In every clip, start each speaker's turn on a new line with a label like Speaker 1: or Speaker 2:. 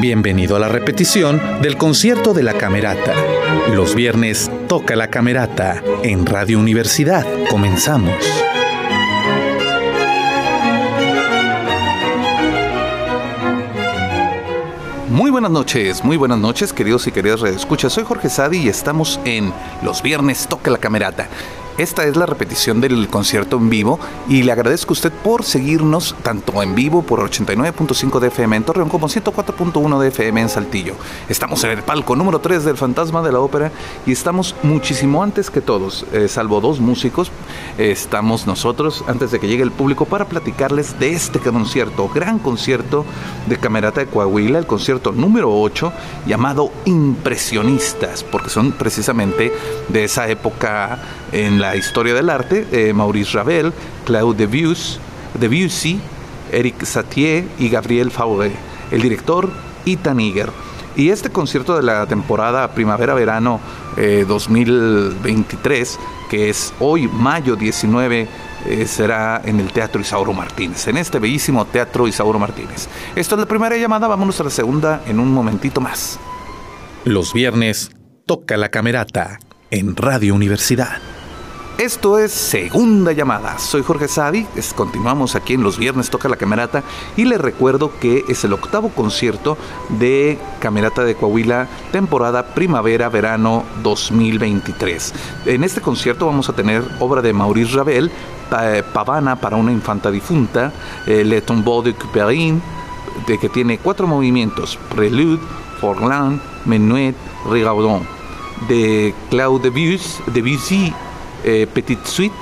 Speaker 1: Bienvenido a la repetición del concierto de la Camerata. Los viernes toca la Camerata en Radio Universidad. Comenzamos. Muy buenas noches, muy buenas noches, queridos y queridas redescuchas. Soy Jorge Sadi y estamos en Los Viernes Toca la Camerata. Esta es la repetición del concierto en vivo y le agradezco a usted por seguirnos tanto en vivo por 89.5 de FM en Torreón como 104.1 de FM en Saltillo. Estamos en el palco número 3 del Fantasma de la Ópera y estamos muchísimo antes que todos, eh, salvo dos músicos, estamos nosotros antes de que llegue el público para platicarles de este concierto, gran concierto de Camerata de Coahuila, el concierto número 8 llamado Impresionistas, porque son precisamente de esa época en la historia del arte, eh, Maurice Ravel, Claude Debussy, Debussy, Eric Satie y Gabriel Fauré. El director, Ethan Iger. Y este concierto de la temporada Primavera-Verano 2023, eh, que es hoy, mayo 19, eh, será en el Teatro Isauro Martínez, en este bellísimo Teatro Isauro Martínez. Esto es la primera llamada, vámonos a la segunda en un momentito más. Los viernes toca la camerata en Radio Universidad. Esto es Segunda Llamada. Soy Jorge Sadi. continuamos aquí en los viernes Toca la Camerata y les recuerdo que es el octavo concierto de Camerata de Coahuila, temporada primavera-verano 2023. En este concierto vamos a tener obra de Maurice Ravel, Pavana para una infanta difunta, eh, Le Tombeau de Couperin, de que tiene cuatro movimientos: Prelude, Forlan, Menuet, Rigaudon. De Claude Debussy, Debussy eh, Petit Suite,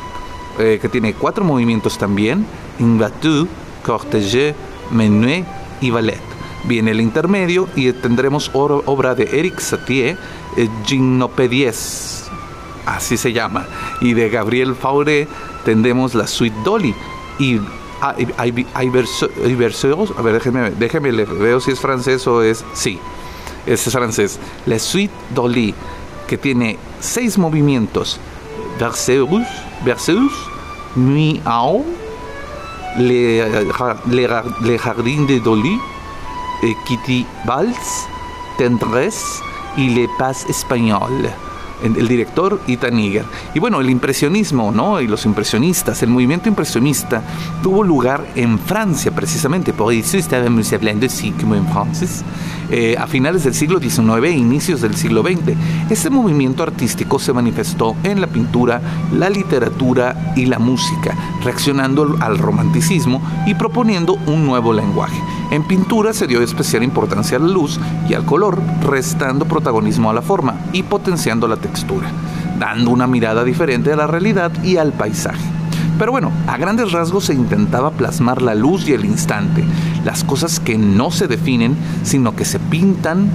Speaker 1: eh, que tiene cuatro movimientos también, Invatu, Cortege, Menuet y Ballet. Viene el intermedio y tendremos obra de Eric Satie, eh, así se llama, y de Gabriel Fauré tendremos la Suite Dolly. Y hay, versos, a ver, déjeme, déjeme, veo si es francés o es, sí, es francés. La Suite Dolly, que tiene seis movimientos, Berceus, Berceus, Miao, les, les, les Jardins de Dolly, Kitty Valls, Tendresse y Le Paz Espagnol el director Ethan Niger. Y bueno, el impresionismo, ¿no? Y los impresionistas, el movimiento impresionista tuvo lugar en Francia precisamente, por eso estábamos hablando así como en francés, eh, a finales del siglo XIX e inicios del siglo XX. Este movimiento artístico se manifestó en la pintura, la literatura y la música, reaccionando al romanticismo y proponiendo un nuevo lenguaje. En pintura se dio especial importancia a la luz y al color, restando protagonismo a la forma y potenciando la textura, dando una mirada diferente a la realidad y al paisaje. Pero bueno, a grandes rasgos se intentaba plasmar la luz y el instante, las cosas que no se definen, sino que se pintan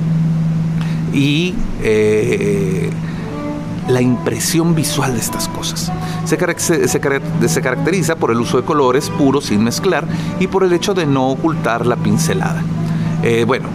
Speaker 1: y eh, la impresión visual de estas cosas. Se, caracteriza por el uso de colores puros sin mezclar y por el hecho de no ocultar la pincelada. Eh, bueno,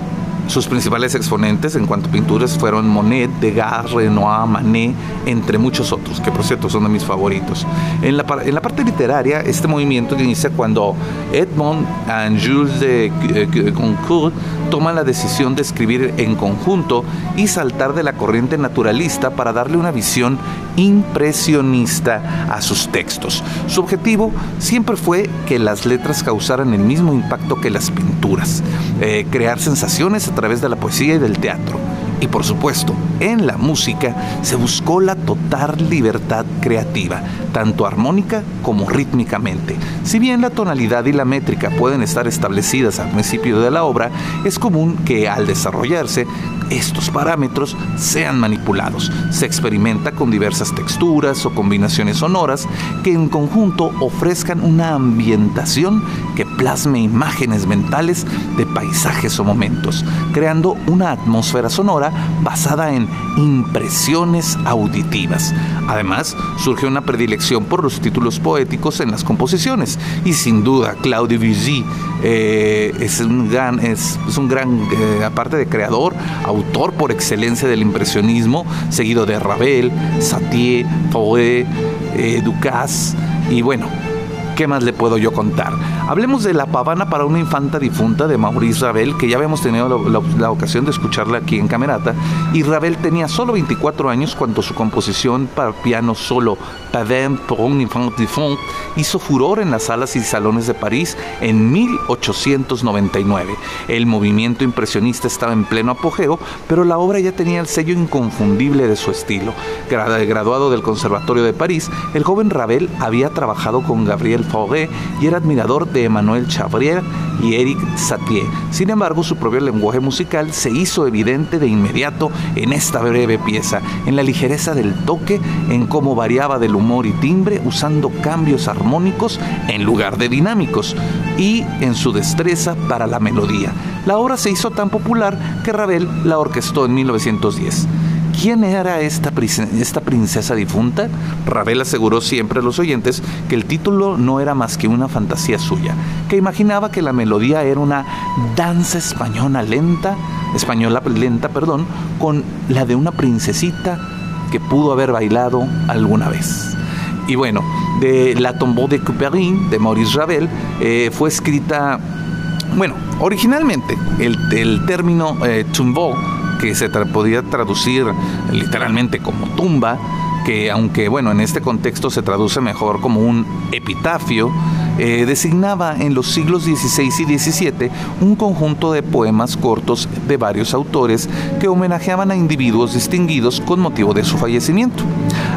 Speaker 1: sus principales exponentes en cuanto a pinturas fueron Monet, Degas, Renoir, Manet, entre muchos otros, que por cierto son de mis favoritos. En la, parte literaria, este movimiento inicia cuando Edmond y Jules de eh, Goncourt toman la decisión de escribir en conjunto y saltar de la corriente naturalista para darle una visión impresionista a sus textos. Su objetivo siempre fue que las letras causaran el mismo impacto que las pinturas, eh, crear sensaciones a través de la poesía y del teatro. Y por supuesto, en la música se buscó la total libertad creativa, tanto armónica como rítmicamente. Si bien la tonalidad y la métrica pueden estar establecidas al principio de la obra, es común que al desarrollarse estos parámetros sean manipulados. Se experimenta con diversas texturas o combinaciones sonoras que en conjunto ofrezcan una ambientación que plasme imágenes mentales de paisajes o momentos, creando una atmósfera sonora basada en impresiones auditivas. Además, surge una predilección por los títulos poéticos en las composiciones y sin duda Claude Debussy eh, es un gran, es, un gran eh, aparte de creador, autor por excelencia del impresionismo, seguido de Ravel, Satie, Fauré, eh, Ducasse y bueno, ¿Qué más le puedo yo contar? Hablemos de La Pavana para una infanta difunta de Maurice Ravel, que ya habíamos tenido la, ocasión de escucharla aquí en Camerata, y Ravel tenía solo 24 años cuando su composición para piano solo, Pavane pour un enfant difunte, hizo furor en las salas y salones de París en 1899. El movimiento impresionista estaba en pleno apogeo, pero la obra ya tenía el sello inconfundible de su estilo. Graduado del Conservatorio de París, el joven Ravel había trabajado con Gabriel Fauré y era admirador de Emmanuel Chabrier y Eric Satie. Sin embargo, su propio lenguaje musical se hizo evidente de inmediato en esta breve pieza, en la ligereza del toque, en cómo variaba del humor y timbre usando cambios armónicos en lugar de dinámicos y en su destreza para la melodía. La obra se hizo tan popular que Ravel la orquestó en 1910. ¿Quién era esta, princesa difunta? Ravel aseguró siempre a los oyentes que el título no era más que una fantasía suya, que imaginaba que la melodía era una danza española lenta, española lenta, perdón, con la de una princesita que pudo haber bailado alguna vez. Y bueno, de La Tombeau de Couperin, de Maurice Ravel, eh, fue escrita, bueno, originalmente el, el término eh, tombeau que se podía traducir literalmente como tumba, que aunque bueno, en este contexto se traduce mejor como un epitafio, eh, designaba en los siglos XVI y XVII un conjunto de poemas cortos de varios autores que homenajeaban a individuos distinguidos con motivo de su fallecimiento.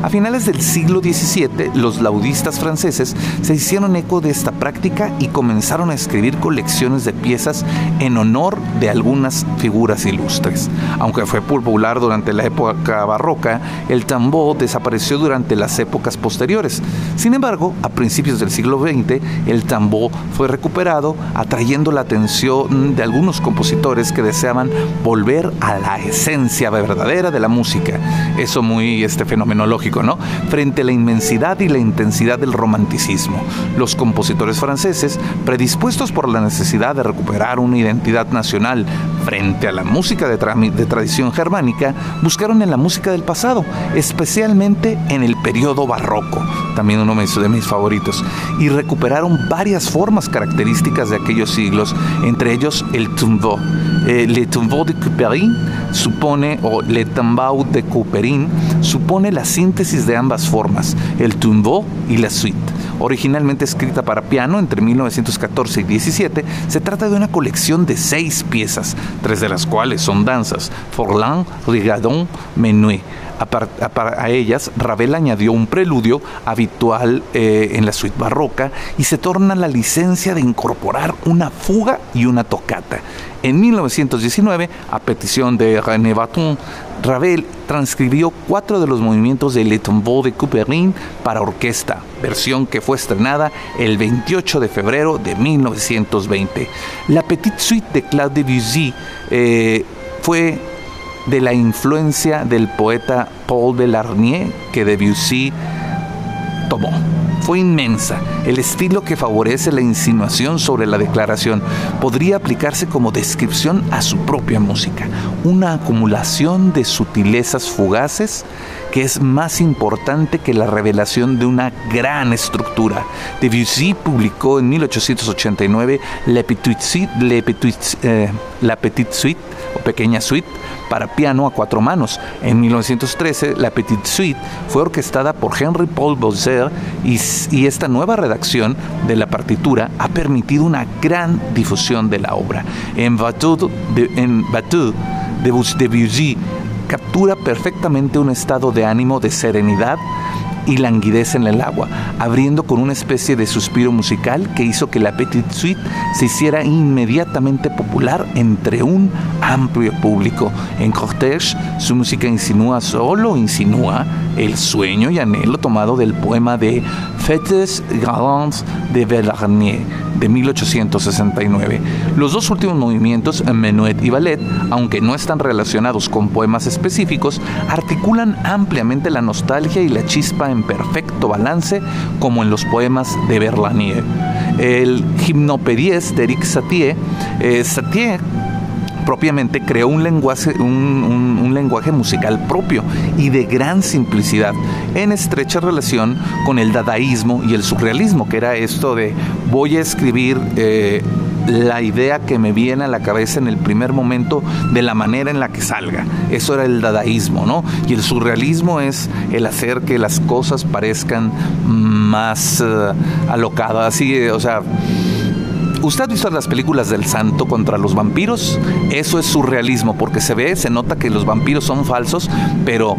Speaker 1: A finales del siglo XVII, los laudistas franceses se hicieron eco de esta práctica y comenzaron a escribir colecciones de piezas en honor de algunas figuras ilustres. Aunque fue popular durante la época barroca, el tambor desapareció durante las épocas posteriores. Sin embargo, a principios del siglo XX, el tambor fue recuperado, atrayendo la atención de algunos compositores que deseaban volver a la esencia verdadera de la música. Eso muy este, fenomenológico, ¿no? Frente a la inmensidad y la intensidad del romanticismo. Los compositores franceses, predispuestos por la necesidad de recuperar una identidad nacional frente a la música de, tradición germánica, buscaron en la música del pasado, especialmente en el periodo barroco, también uno de mis favoritos, y recuperaron varias formas características de aquellos siglos, entre ellos el tumbo. Eh, le de Couperin supone, o le de Couperin, supone la síntesis de ambas formas, el tumbo y la suite. Originalmente escrita para piano entre 1914 y 17, se trata de una colección de seis piezas, tres de las cuales son danzas, Forlan, Rigadon, Menuet. A, ellas, Ravel añadió un preludio habitual eh, en la suite barroca y se torna la licencia de incorporar una fuga y una tocata. En 1919, a petición de René Baton, Ravel transcribió cuatro de los movimientos de Le Tombeau de Couperin para orquesta, versión que fue estrenada el 28 de febrero de 1920. La Petite Suite de Claude Debussy eh, fue de la influencia del poeta Paul Delarnier que Debussy tomó. Fue inmensa. El estilo que favorece la insinuación sobre la declaración podría aplicarse como descripción a su propia música. Una acumulación de sutilezas fugaces que es más importante que la revelación de una gran estructura. Debussy publicó en 1889 La Petite Suite, eh, La Petite Suite o Pequeña Suite para piano a cuatro manos. En 1913, la Petite Suite fue orquestada por Henry Paul Bowser y, esta nueva redacción de la partitura ha permitido una gran difusión de la obra. En Bateau de, en Debussy captura perfectamente un estado de ánimo de serenidad y languidez en el agua, abriendo con una especie de suspiro musical que hizo que la Petite Suite se hiciera inmediatamente popular entre un amplio público. En Cortège, su música insinúa solo insinúa el sueño y anhelo tomado del poema de Fêtes Galantes de Bellarnier de 1869. Los dos últimos movimientos, Menuet y Ballet, aunque no están relacionados con poemas específicos, articulan ampliamente la nostalgia y la chispa en perfecto balance como en los poemas de Berlanier. El Gymnopédies de Eric Satie, eh, Satie propiamente creó un lenguaje, un, lenguaje musical propio y de gran simplicidad, en estrecha relación con el dadaísmo y el surrealismo, que era esto de voy a escribir eh, la idea que me viene a la cabeza en el primer momento de la manera en la que salga. Eso era el dadaísmo, ¿no? Y el surrealismo es el hacer que las cosas parezcan más uh, alocadas, así, o sea... ¿Usted ha visto las películas del santo contra los vampiros? Eso es surrealismo, porque se ve, se nota que los vampiros son falsos, pero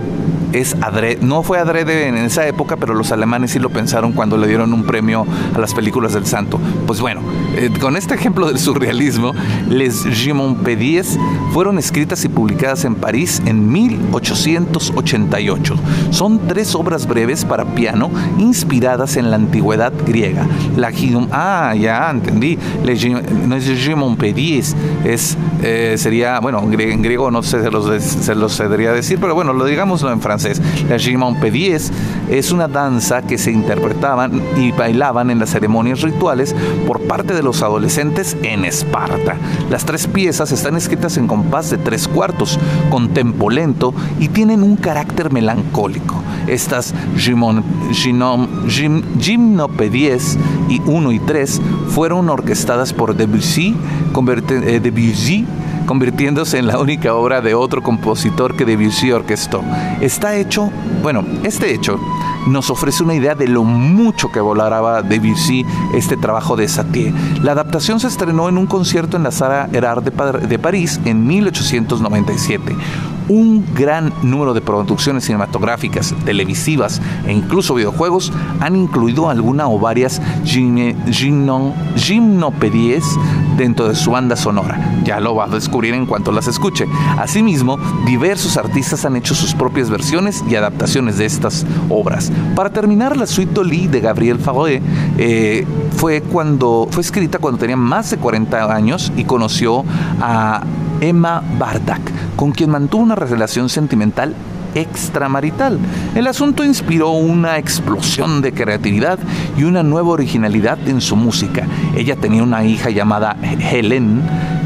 Speaker 1: es adrede, no fue adrede en esa época, pero los alemanes sí lo pensaron cuando le dieron un premio a las películas del santo. Pues bueno, eh, con este ejemplo del surrealismo, Les Pédies fueron escritas y publicadas en París en 1888. Son tres obras breves para piano inspiradas en la antigüedad griega. La ah, ya entendí. Les Pédies es eh, sería, bueno, en griego no sé, se los, se los decir, pero bueno, lo digámoslo en francés la Gimonpédies es una danza que se interpretaban y bailaban en las ceremonias rituales por parte de los adolescentes en Esparta. Las tres piezas están escritas en compás de tres cuartos, con tempo lento y tienen un carácter melancólico. Estas gimnopedies y 1 y 3 fueron orquestadas por Debussy, eh, Debussy convirtiéndose en la única obra de otro compositor que Debussy orquestó. Está hecho, bueno, este hecho nos ofrece una idea de lo mucho que volaraba Debussy este trabajo de Satie. La adaptación se estrenó en un concierto en la Sala Erard de, de París en 1897 un gran número de producciones cinematográficas, televisivas e incluso videojuegos han incluido alguna o varias gimnopedies dentro de su banda sonora. Ya lo va a descubrir en cuanto las escuche. Asimismo, diversos artistas han hecho sus propias versiones y adaptaciones de estas obras. Para terminar, la suite Dolly de Gabriel Fauré eh, fue, cuando, fue escrita cuando tenía más de 40 años y conoció a Emma Bardak, con quien mantuvo una relación sentimental extramarital. El asunto inspiró una explosión de creatividad y una nueva originalidad en su música. Ella tenía una hija llamada Helen,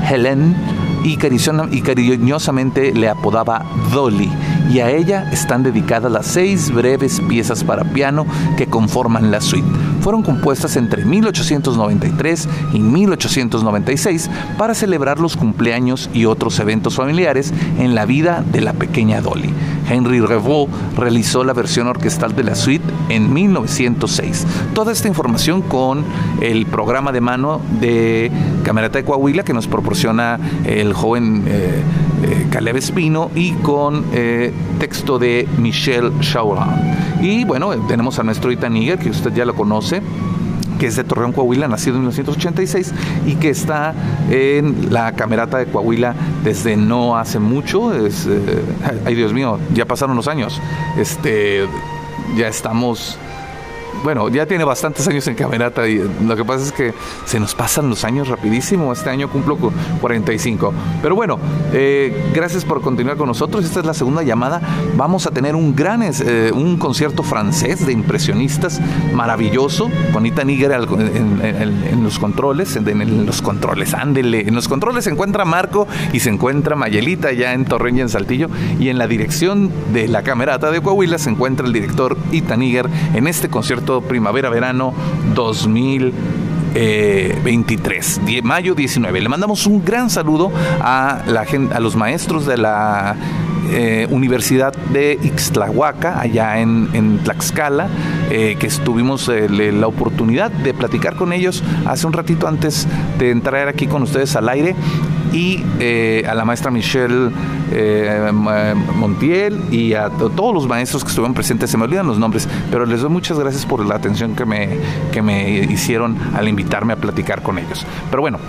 Speaker 1: Helen y, cariñosamente le apodaba Dolly, y a ella están dedicadas las seis breves piezas para piano que conforman la suite. Fueron compuestas entre 1893 y 1896 para celebrar los cumpleaños y otros eventos familiares en la vida de la pequeña Dolly. Henry Revaud realizó la versión orquestal de la suite en 1906. Toda esta información con el programa de mano de Camerata de Coahuila que nos proporciona el joven eh, Caleb Espino y con eh, texto de Michel Chauran. Y bueno, tenemos a nuestro Itaniger, que usted ya lo conoce que es de Torreón, Coahuila, nacido en 1986 y que está en la camerata de Coahuila desde no hace mucho. Es, ay Dios mío, ya pasaron los años. Este, ya estamos bueno, ya tiene bastantes años en camerata y lo que pasa es que se nos pasan los años rapidísimo. Este año cumplo 45. Pero bueno, eh, gracias por continuar con nosotros. Esta es la segunda llamada. Vamos a tener un gran eh, un concierto francés de impresionistas maravilloso con Ita Níger en, los controles, en, los controles, ándele. En los controles se encuentra Marco y se encuentra Mayelita ya en Torreña, en Saltillo. Y en la dirección de la camerata de Coahuila se encuentra el director Ita Níger en este concierto primavera-verano 2023, mayo 19. Le mandamos un gran saludo a, la, a los maestros de la eh, Universidad de Ixtlahuaca, allá en, Tlaxcala, eh, que tuvimos eh, la oportunidad de platicar con ellos hace un ratito antes de entrar aquí con ustedes al aire y a la maestra Michelle Montiel y a todos los maestros que estuvieron presentes. Se me olvidan los nombres, pero les doy muchas gracias por la atención que me, que me hicieron al invitarme a platicar con ellos. Pero bueno,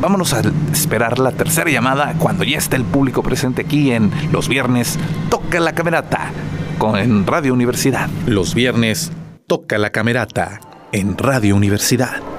Speaker 1: vámonos a esperar la tercera llamada cuando ya está el público presente aquí en los viernes. Toca la camerata en Radio Universidad. Los viernes toca la camerata en Radio Universidad.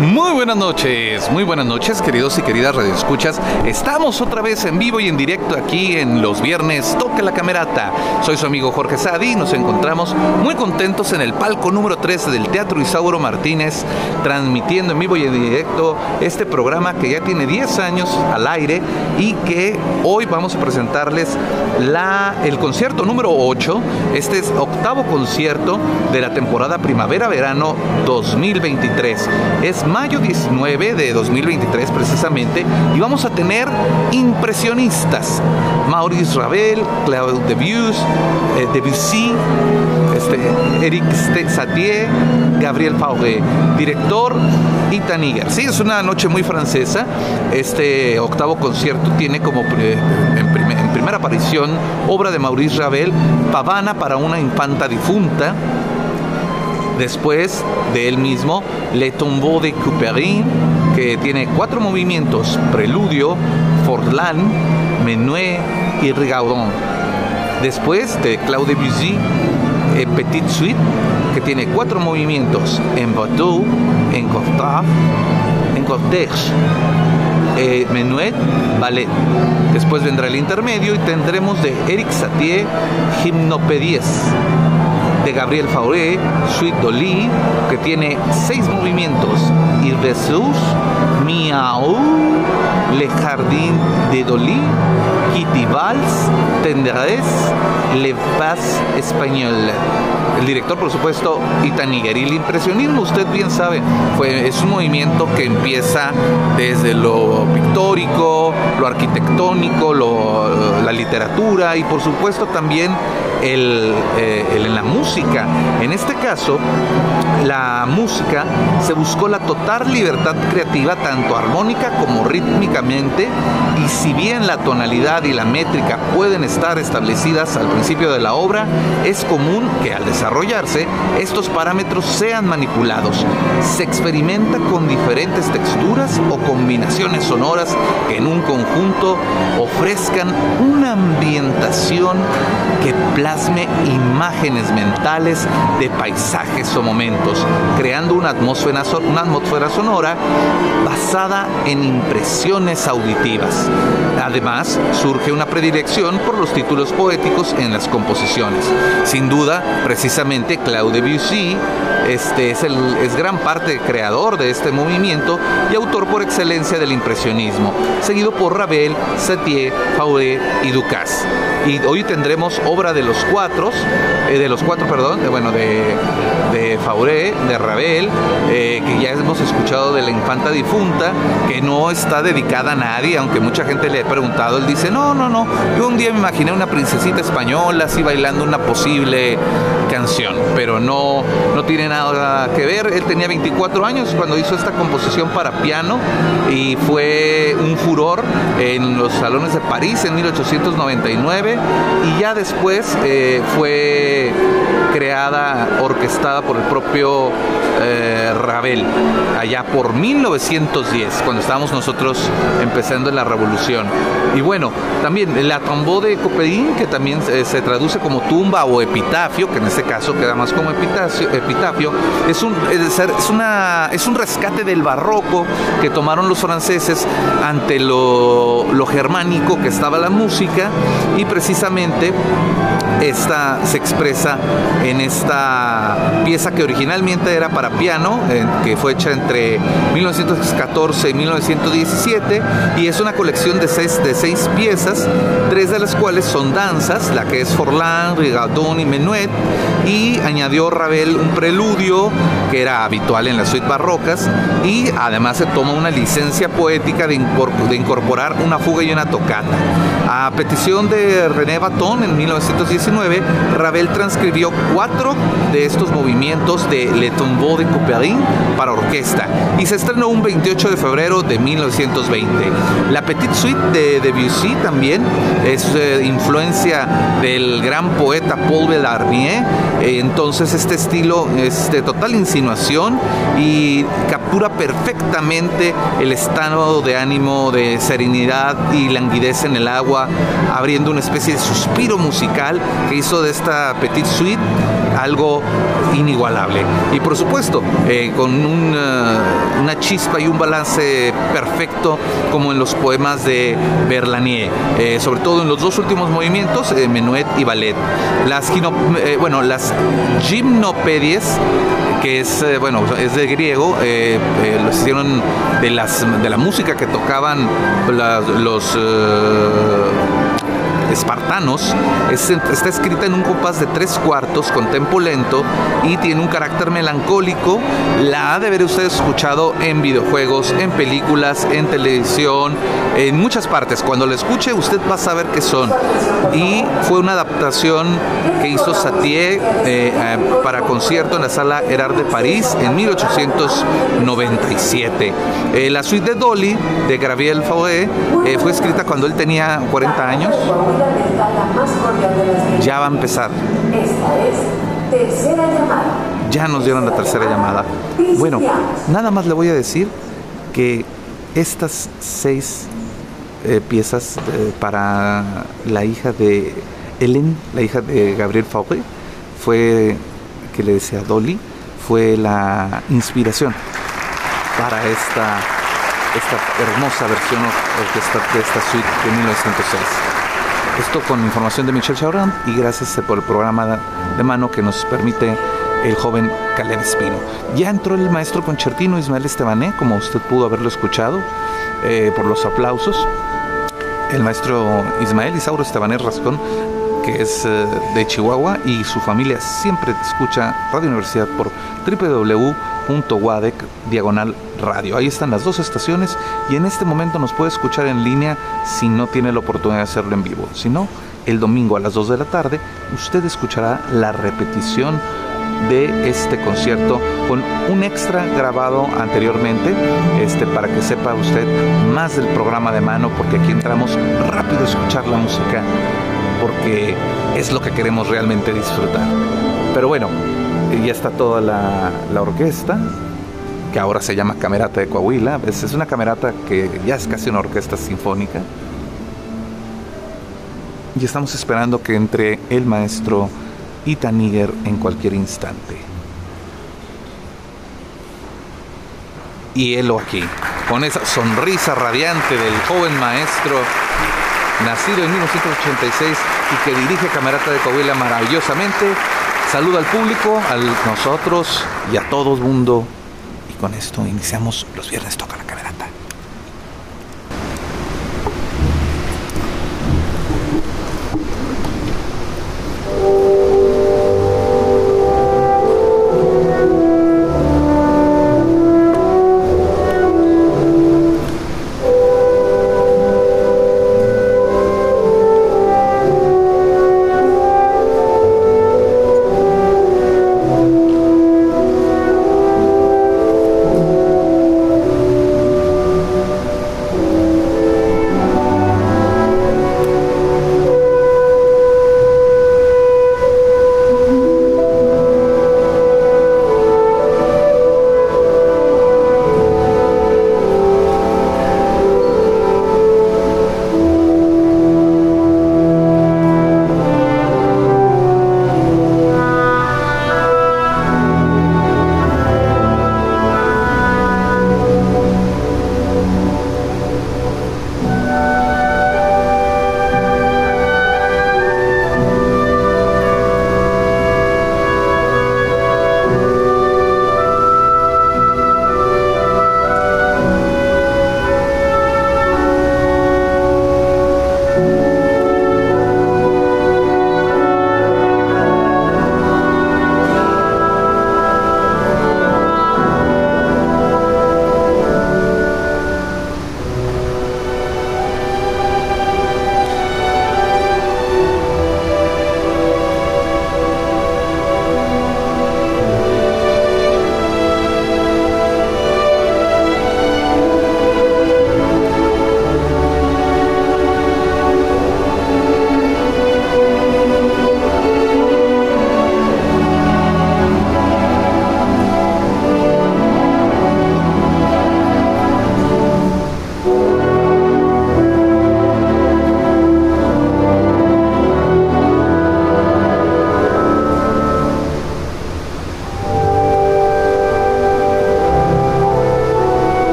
Speaker 1: Muy buenas noches, muy buenas noches, queridos y queridas radioescuchas. Estamos otra vez en vivo y en directo aquí en los viernes Toque la Camerata. Soy su amigo Jorge Sadi y nos encontramos muy contentos en el palco número 13 del Teatro Isauro Martínez, transmitiendo en vivo y en directo este programa que ya tiene 10 años al aire y que hoy vamos a presentarles la, el concierto número 8. Este es octavo concierto de la temporada primavera-verano 2023. Es mayo 19 de 2023 precisamente y vamos a tener impresionistas. Maurice Ravel, Claude Debussy, eh, Debussy este, Eric Satie, Gabriel Fauré, director y Taniger. Sí, es una noche muy francesa. Este octavo concierto tiene como en, en primera aparición obra de Maurice Ravel, Pavana para una infanta difunta Después de él mismo, Le Tombeau de Couperin, que tiene cuatro movimientos, preludio, Forlan, Menuet y Rigaudon. Después de Claude Debussy, eh, Petite Suite, que tiene cuatro movimientos, en bateau, en cortege, en cortege, eh, Menuet, ballet. Después vendrá el intermedio y tendremos de Eric Satie, Gymnopédies Gabriel Fauré, Suite Dolly, que tiene seis movimientos, y Jesús, Miaou, Le Jardin de Dolly, Kitty Vals, Tendresse, Le Paz Español. El director, por supuesto, Itaniguer. Y el impresionismo, usted bien sabe, fue, es un movimiento que empieza desde lo pictórico, lo arquitectónico, la literatura y por supuesto también el, eh, en la música. En este caso, la música se buscó la total libertad creativa, tanto armónica como rítmicamente, y si bien la tonalidad y la métrica pueden estar establecidas al principio de la obra, es común que al desarrollarse estos parámetros sean manipulados. Se experimenta con diferentes texturas o combinaciones sonoras que en un conjunto ofrezcan una ambientación que plasme imágenes mentales de paisajes o momentos, creando una atmósfera, sonora basada en impresiones auditivas. Además, surge una predilección por los títulos poéticos en las composiciones. Sin duda, precisamente Claude Debussy este es, el, es gran parte creador de este movimiento y autor por excelencia del impresionismo, seguido por Ravel, Satie, Fauré y Ducasse. Y hoy tendremos obra de los cuatro, eh, de los cuatro, perdón, de, bueno, de, de Fauré, de Ravel, eh, que ya hemos escuchado de la infanta difunta, que no está dedicada a nadie, aunque mucha gente le ha preguntado, él dice, no, no, no, yo un día me imaginé una princesita española así bailando una posible canción, pero no, no tiene nada que ver. Él tenía 24 años cuando hizo esta composición para piano y fue un furor en los salones de París en 1899 y ya después eh, fue creada, orquestada por el propio eh, Ravel, allá por 1910, cuando estábamos nosotros empezando la revolución. Y bueno, también la tombeau de Copedín, que también eh, se traduce como tumba o epitafio, que en este caso queda más como epitafio, epitafio es, un, es, una, es un rescate del barroco que tomaron los franceses ante lo, lo germánico que estaba la música y precisamente esta se expresa en esta pieza que originalmente era para piano, que fue hecha entre 1914 y 1917, y es una colección de seis, de seis piezas, tres de las cuales son danzas, la que es Forlán, Rigaudon y Menuet, y añadió Ravel un preludio que era habitual en las suites barrocas, y además se toma una licencia poética de, incorporar una fuga y una tocata. A petición de René Baton en 1919, Ravel transcribió cuatro de estos movimientos de Le Tombeau de Couperin para orquesta y se estrenó un 28 de febrero de 1920. La Petite Suite de Debussy también es eh, influencia del gran poeta Paul Bellarmine, eh, entonces este estilo es de total insinuación y captura perfectamente el estado de ánimo de serenidad y languidez en el agua, abriendo una especie de suspiro musical que hizo de esta Petit Suite algo inigualable. Y por supuesto, eh, con una chispa y un balance perfecto como en los poemas de Berlanier, eh, sobre todo en los dos últimos movimientos, eh, Menuet y Ballet. Las, bueno, las gimnopedias que es, bueno, es de griego, lo hicieron de, las, de la música que tocaban los espartanos, está escrita en un compás de tres cuartos con tempo lento y tiene un carácter melancólico. La ha de haber usted escuchado en videojuegos, en películas, en televisión, en muchas partes. Cuando la escuche usted va a saber qué son. Y fue una adaptación que hizo Satie eh, eh, para concierto en la sala Erard de París en 1897. Eh, la suite de Dolly de Gabriel Fauré fue escrita cuando él tenía 40 años ya va a empezar. Ya nos dieron la tercera llamada. Bueno, nada más le voy a decir que estas seis eh, piezas eh, para la hija de Ellen, la hija de Gabriel Fauré, fue, que le decía Dolly, fue la inspiración para esta, esta hermosa versión de esta suite de 1906. Esto con información de Michel Chaurán y gracias por el programa de mano que nos permite el joven Caleb Espino. Ya entró el maestro concertino Ismael Estebané, como usted pudo haberlo escuchado eh, por los aplausos. El maestro Ismael Isauro Estebané Rascón, que es eh, de Chihuahua y su familia siempre escucha Radio Universidad por www.wadec diagonal radio. Ahí están las dos estaciones y en este momento nos puede escuchar en línea si no tiene la oportunidad de hacerlo en vivo. Si no, el domingo a las 2 de la tarde usted escuchará la repetición de este concierto con un extra grabado anteriormente este para que sepa usted más del programa de mano porque aquí entramos rápido a escuchar la música porque es lo que queremos realmente disfrutar pero bueno ya está toda la, orquesta que ahora se llama Camerata de Coahuila. Es, es una camerata que ya es casi una orquesta sinfónica. Y estamos esperando que entre el maestro Ethan en cualquier instante. Y él aquí, con esa sonrisa radiante del joven maestro, nacido en 1986 y que dirige Camerata de Coahuila maravillosamente. Saluda al público, a nosotros y a todo el mundo. Con esto iniciamos los viernes toca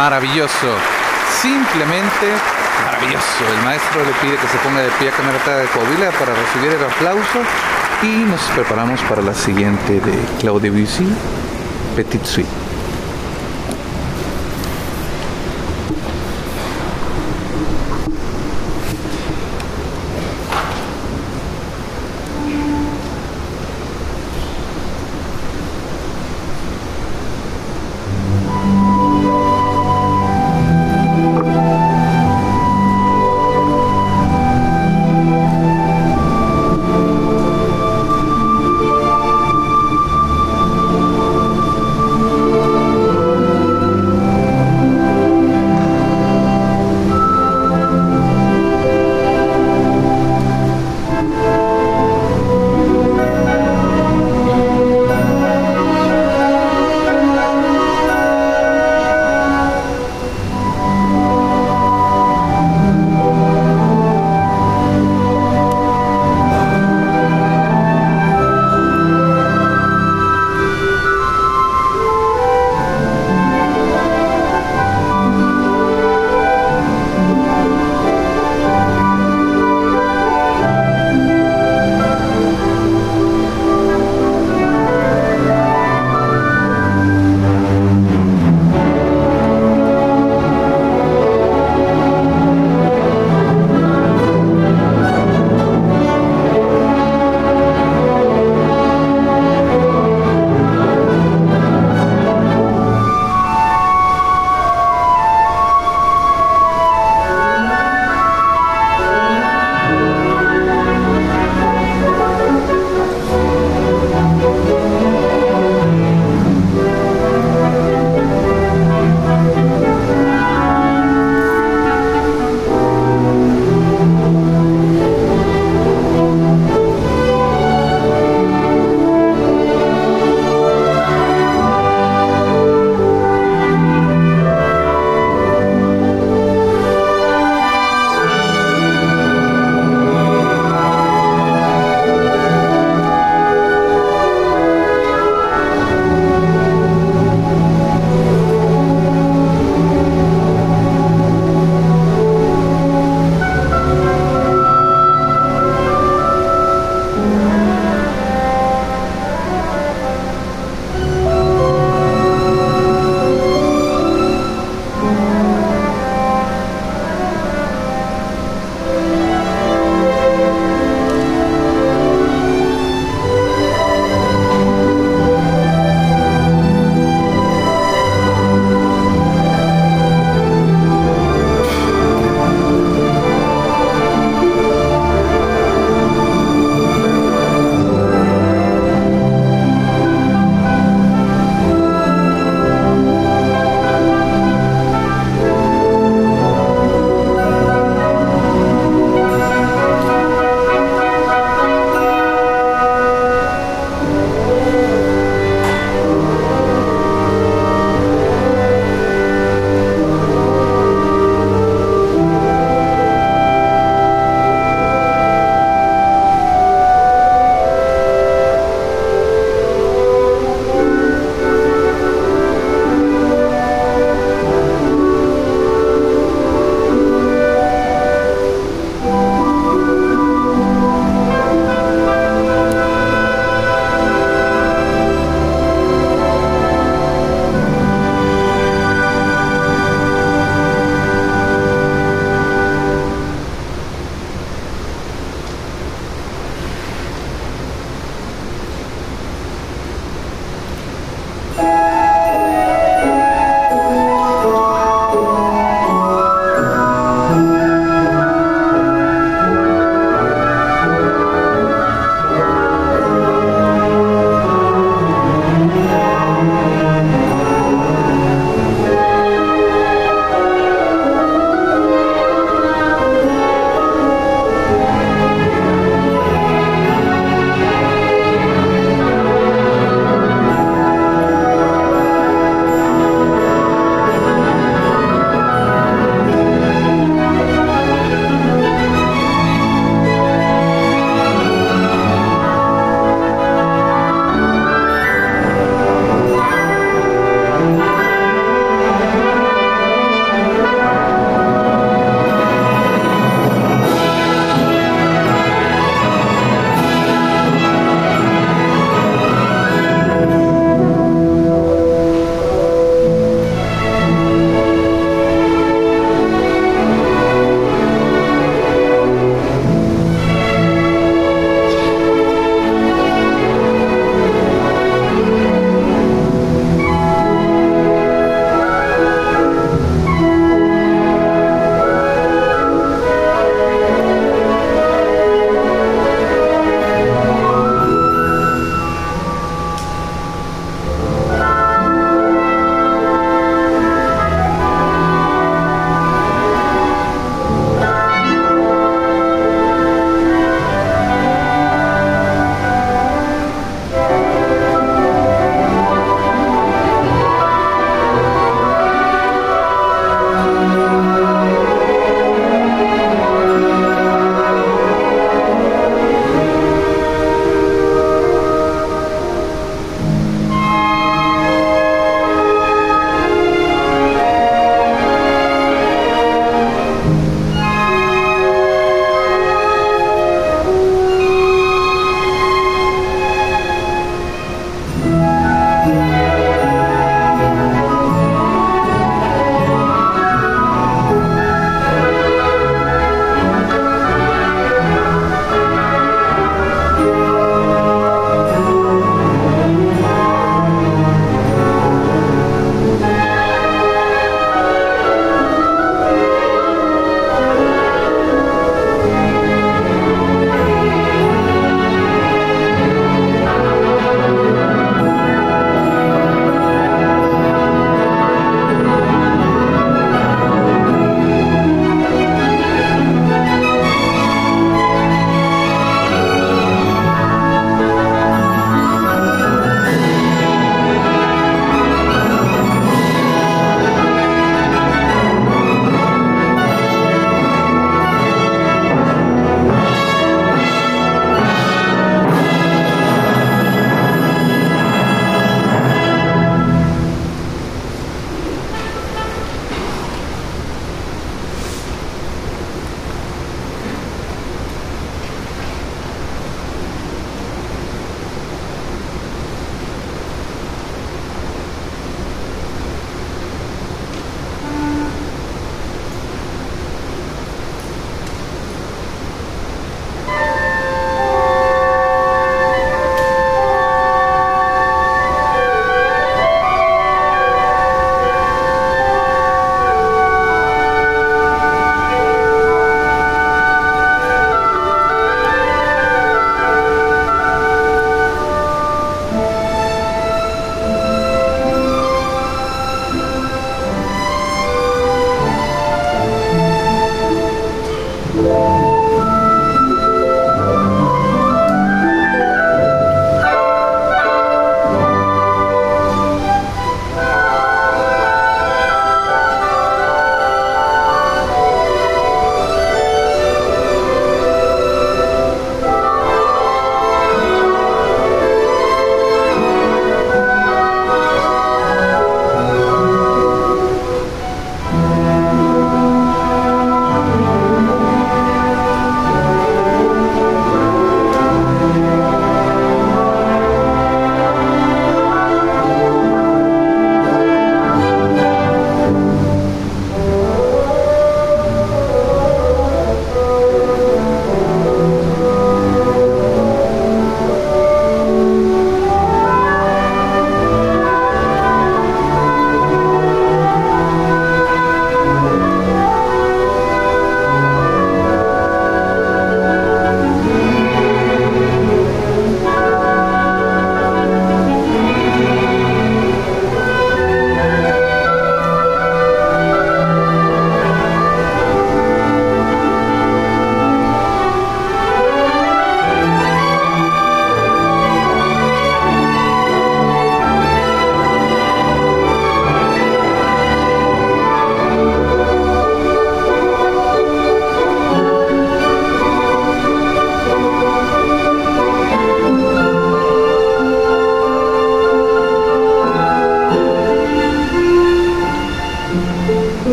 Speaker 1: maravilloso. Simplemente maravilloso. El maestro le pide que se ponga de pie a Camerata de Coahuila para recibir el aplauso y nos preparamos para la siguiente de Claude Debussy, Petit Suite.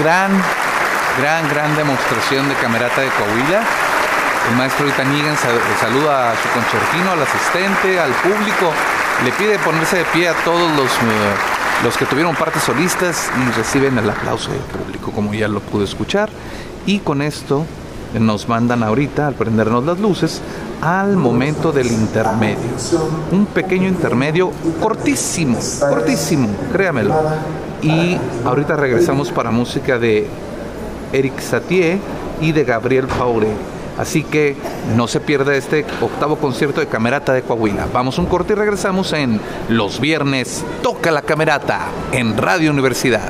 Speaker 1: Gran, gran, gran demostración de camerata de Coahuila. El maestro Itanigan saluda a su concertino, al asistente, al público. Le pide ponerse de pie a todos los, eh, los que tuvieron partes solistas y reciben el aplauso del público, como ya lo pude escuchar. Y con esto nos mandan ahorita, al prendernos las luces, al momento del intermedio. Un pequeño intermedio cortísimo, cortísimo, créamelo. Y ahorita regresamos para música de Eric Satie y de Gabriel Faure. Así que no se pierda este octavo concierto de Camerata de Coahuila. Vamos un corte y regresamos en Los Viernes Toca la Camerata en Radio Universidad.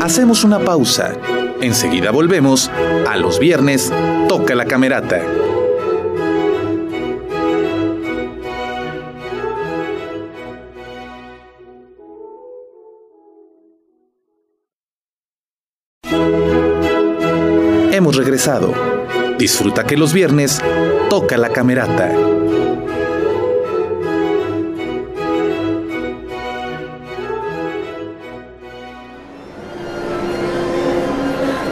Speaker 2: Hacemos una pausa. Enseguida volvemos a Los Viernes Toca la Camerata. Disfruta que los viernes toca la camerata.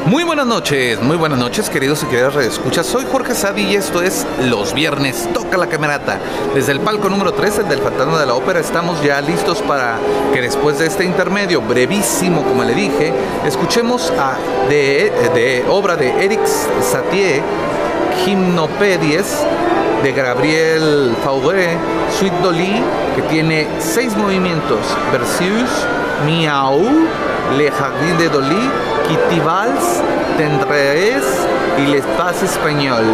Speaker 1: Muy buenas noches, muy buenas noches, queridos y queridas redescuchas. Soy Jorge Sadi y esto es Los Viernes Toca la Camerata. Desde el palco número 13 del Fantasma de la Ópera estamos ya listos para que después de este intermedio brevísimo, como le dije, escuchemos a, de, obra de Eric Satie, Gimnopedies, de Gabriel Fauré, Suite Dolly, que tiene seis movimientos, Versus, Miau, Le Jardin de Dolly, Kitty Valls, Tendrés y L'Espace Español.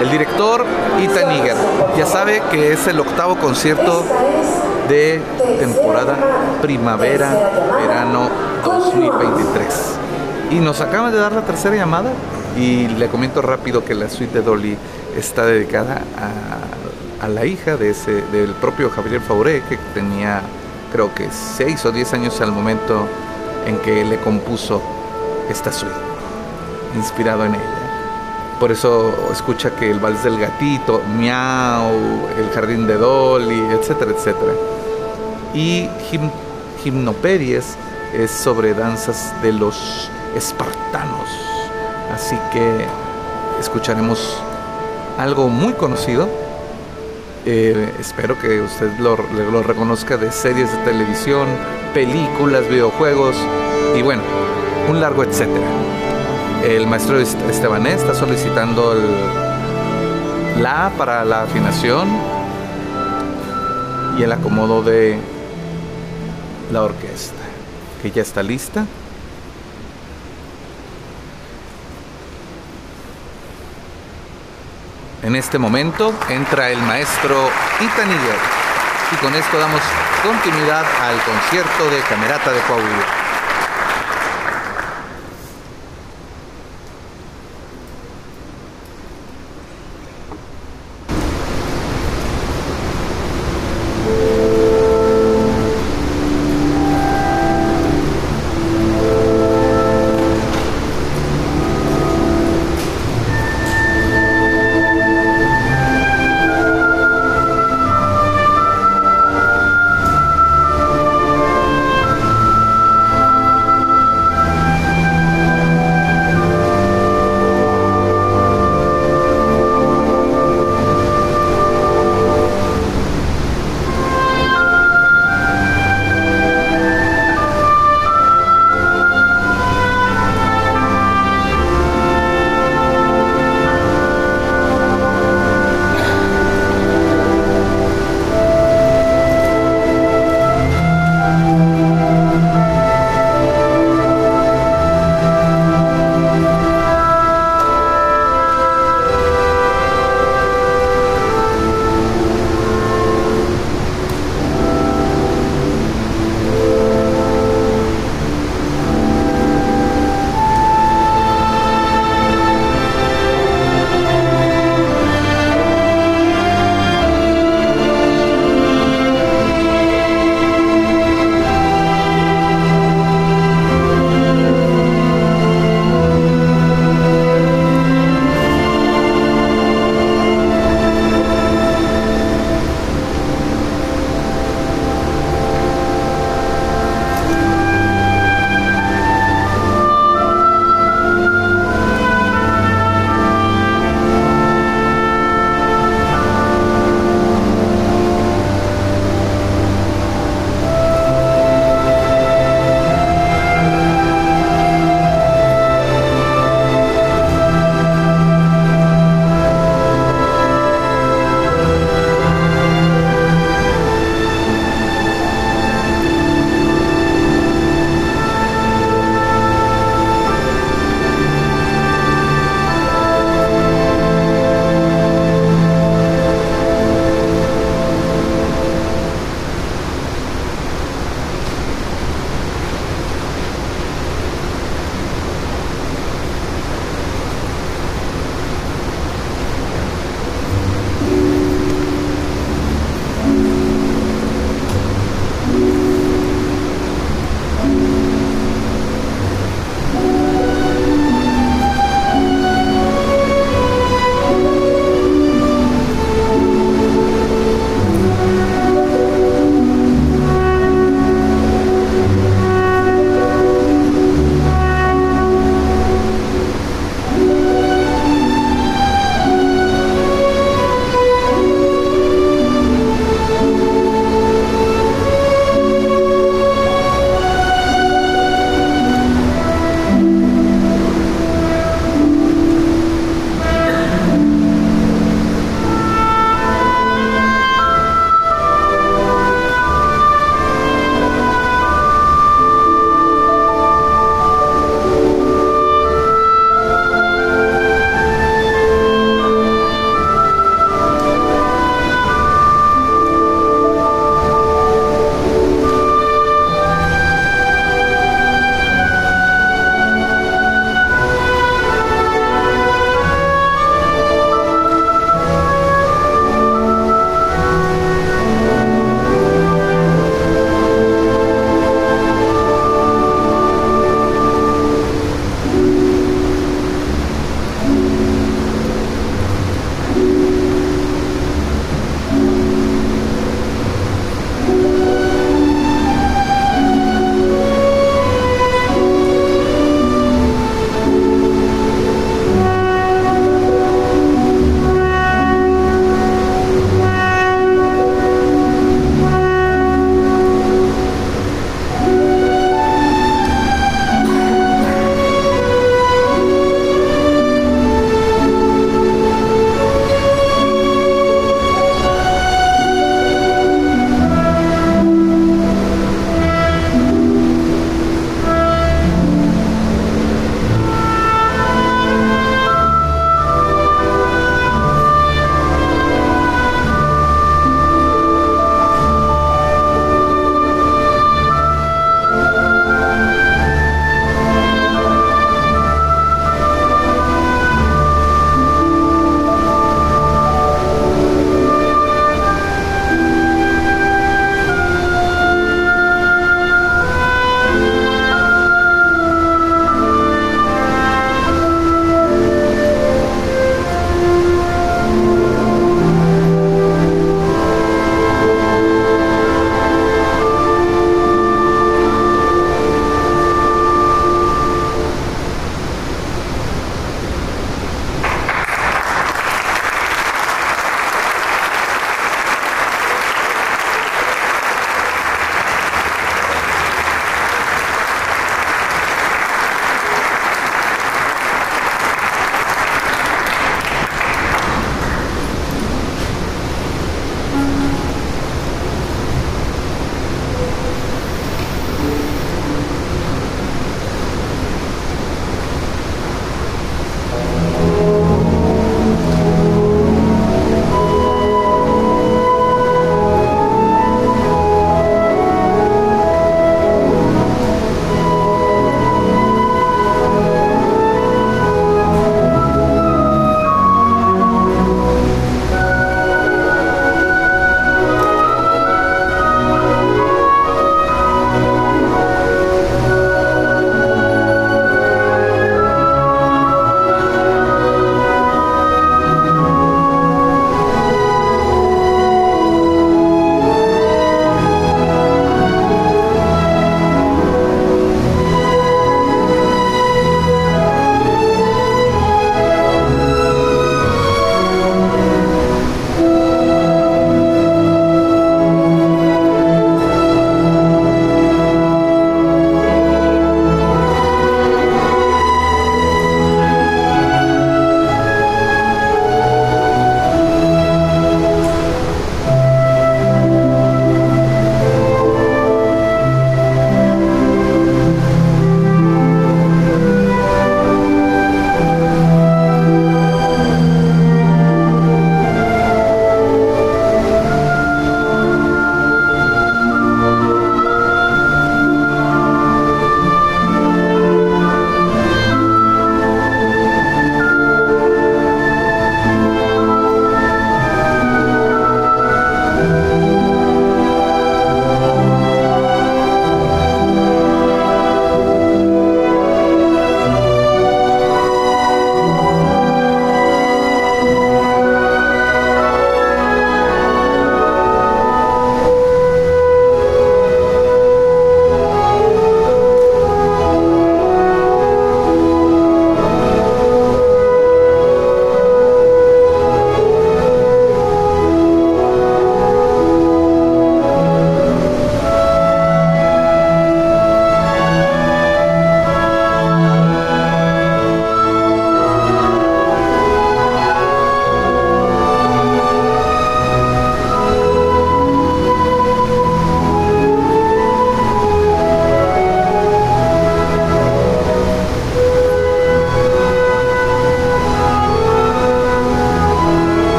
Speaker 1: El director Niger. Ya sabe que es el octavo concierto de temporada primavera-verano 2023. Y nos acaban de dar la tercera llamada y le comento rápido que la suite de Dolly está dedicada a, a la hija del propio Javier Fauré, que tenía creo que 6 o 10 años al momento en que le compuso esta suite, inspirado en ella. Por eso escucha que el vals del gatito, miau, el jardín de Dolly, etcétera, etcétera. Y Gim Gimnoperies es sobre danzas de los espartanos. Así que escucharemos algo muy conocido. Eh, espero que usted lo, lo reconozca de series de televisión, películas, videojuegos y bueno, un largo etcétera. El maestro Estebanés está solicitando el La para la afinación y el acomodo de la orquesta, que ya está lista. En este momento entra el maestro Itaniguer y con esto damos continuidad al concierto de Camerata de Coahuila.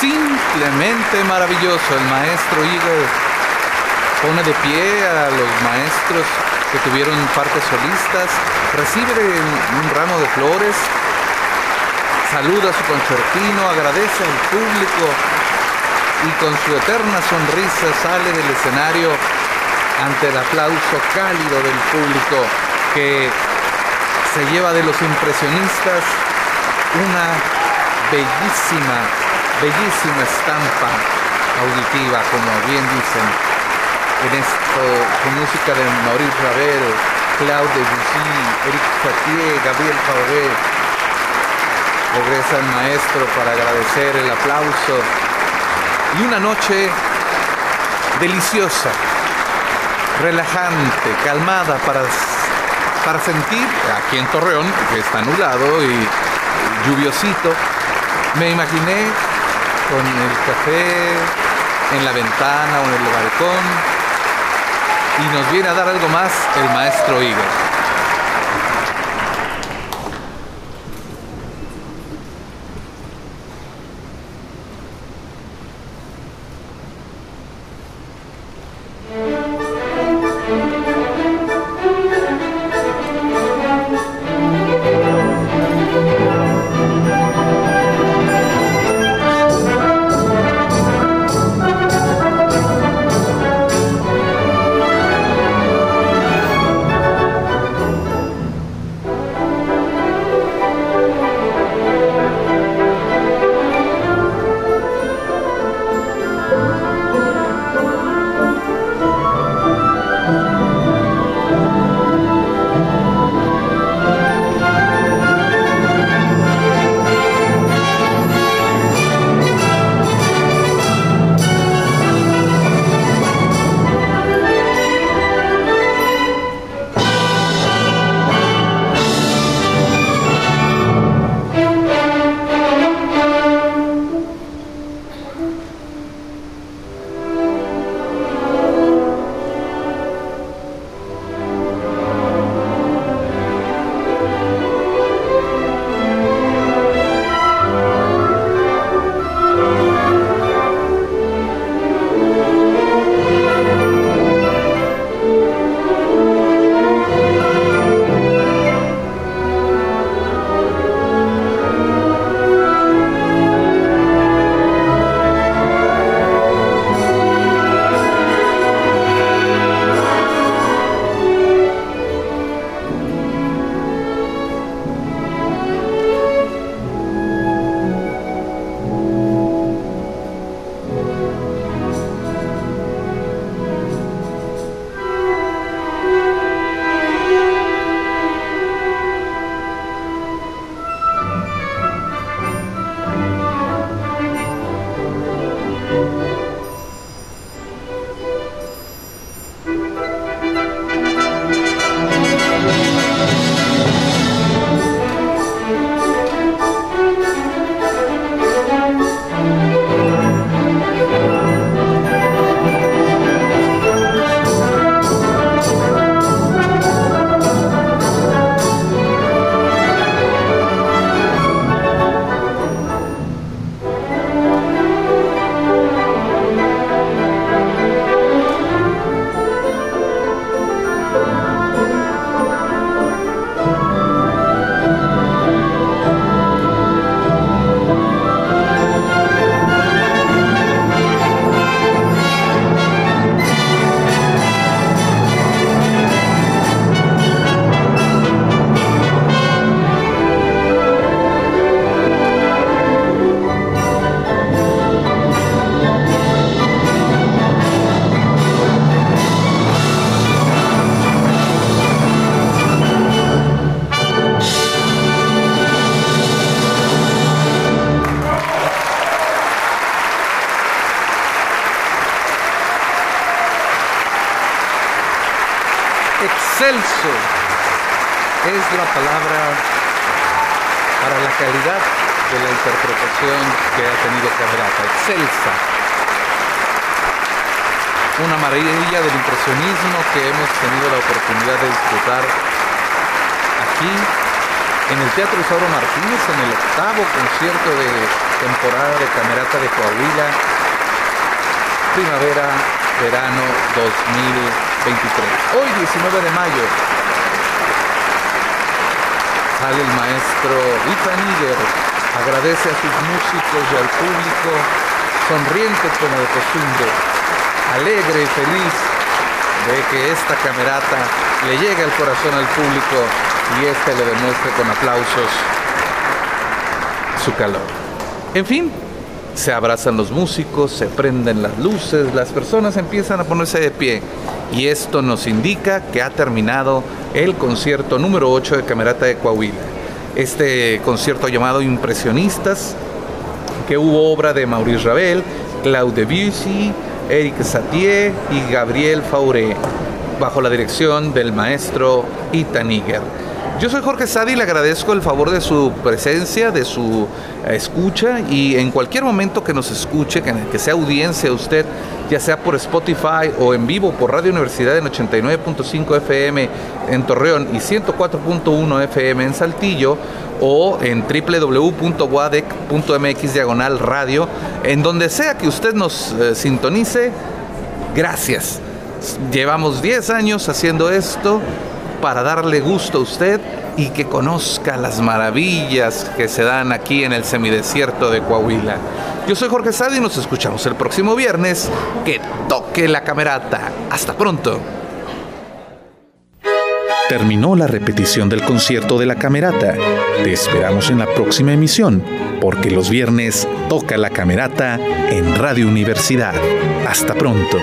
Speaker 1: Simplemente maravilloso. El maestro Igor pone de pie a los maestros que tuvieron partes solistas, recibe un ramo de flores, saluda a su concertino, agradece al público y con su eterna sonrisa sale del escenario ante el aplauso cálido del público que se lleva de los impresionistas una bellísima, bellísima estampa auditiva, como bien dicen, en esto, con música de Maurice Ravel, Claude Debussy, Eric Satie, Gabriel Fauré. Regresa el maestro para agradecer el aplauso y una noche deliciosa, relajante, calmada para, para sentir aquí en Torreón, que está nublado y lluviosito, me imaginé con el café en la ventana o en el balcón y nos viene a dar algo más el maestro Igor. Impresionismo que hemos tenido la oportunidad de disfrutar aquí en el Teatro Isauro Martínez, en el octavo concierto de temporada de Camerata de Coahuila, primavera, verano 2023. Hoy, 19 de mayo, sale el maestro Ita Níger, agradece a sus músicos y al público, sonriente como de costumbre, alegre y feliz de que esta camerata le llegue al corazón al público y este le demuestre con aplausos su calor. En fin, se abrazan los músicos, se prenden las luces, las personas empiezan a ponerse de pie y esto nos indica que ha terminado el concierto número 8 de Camerata de Coahuila. Este concierto llamado Impresionistas, que hubo obra de Maurice Ravel, Claude Debussy, Eric Satie y Gabriel Fauré, bajo la dirección del maestro Ita yo soy Jorge Sadi y le agradezco el favor de su presencia, de su eh, escucha y en cualquier momento que nos escuche, que, sea audiencia usted, ya sea por Spotify o en vivo por Radio Universidad en 89.5 FM en Torreón y 104.1 FM en Saltillo o en www.wadec.mx diagonal radio, en donde sea que usted nos eh, sintonice, gracias. Llevamos 10 años haciendo esto para darle gusto a usted y que conozca las maravillas que se dan aquí en el semidesierto de Coahuila. Yo soy Jorge Sadi y nos escuchamos el próximo viernes. Que toque la camerata. Hasta pronto.
Speaker 2: Terminó la repetición del concierto de la camerata. Te esperamos en la próxima emisión, porque los viernes toca la camerata en Radio Universidad. Hasta pronto.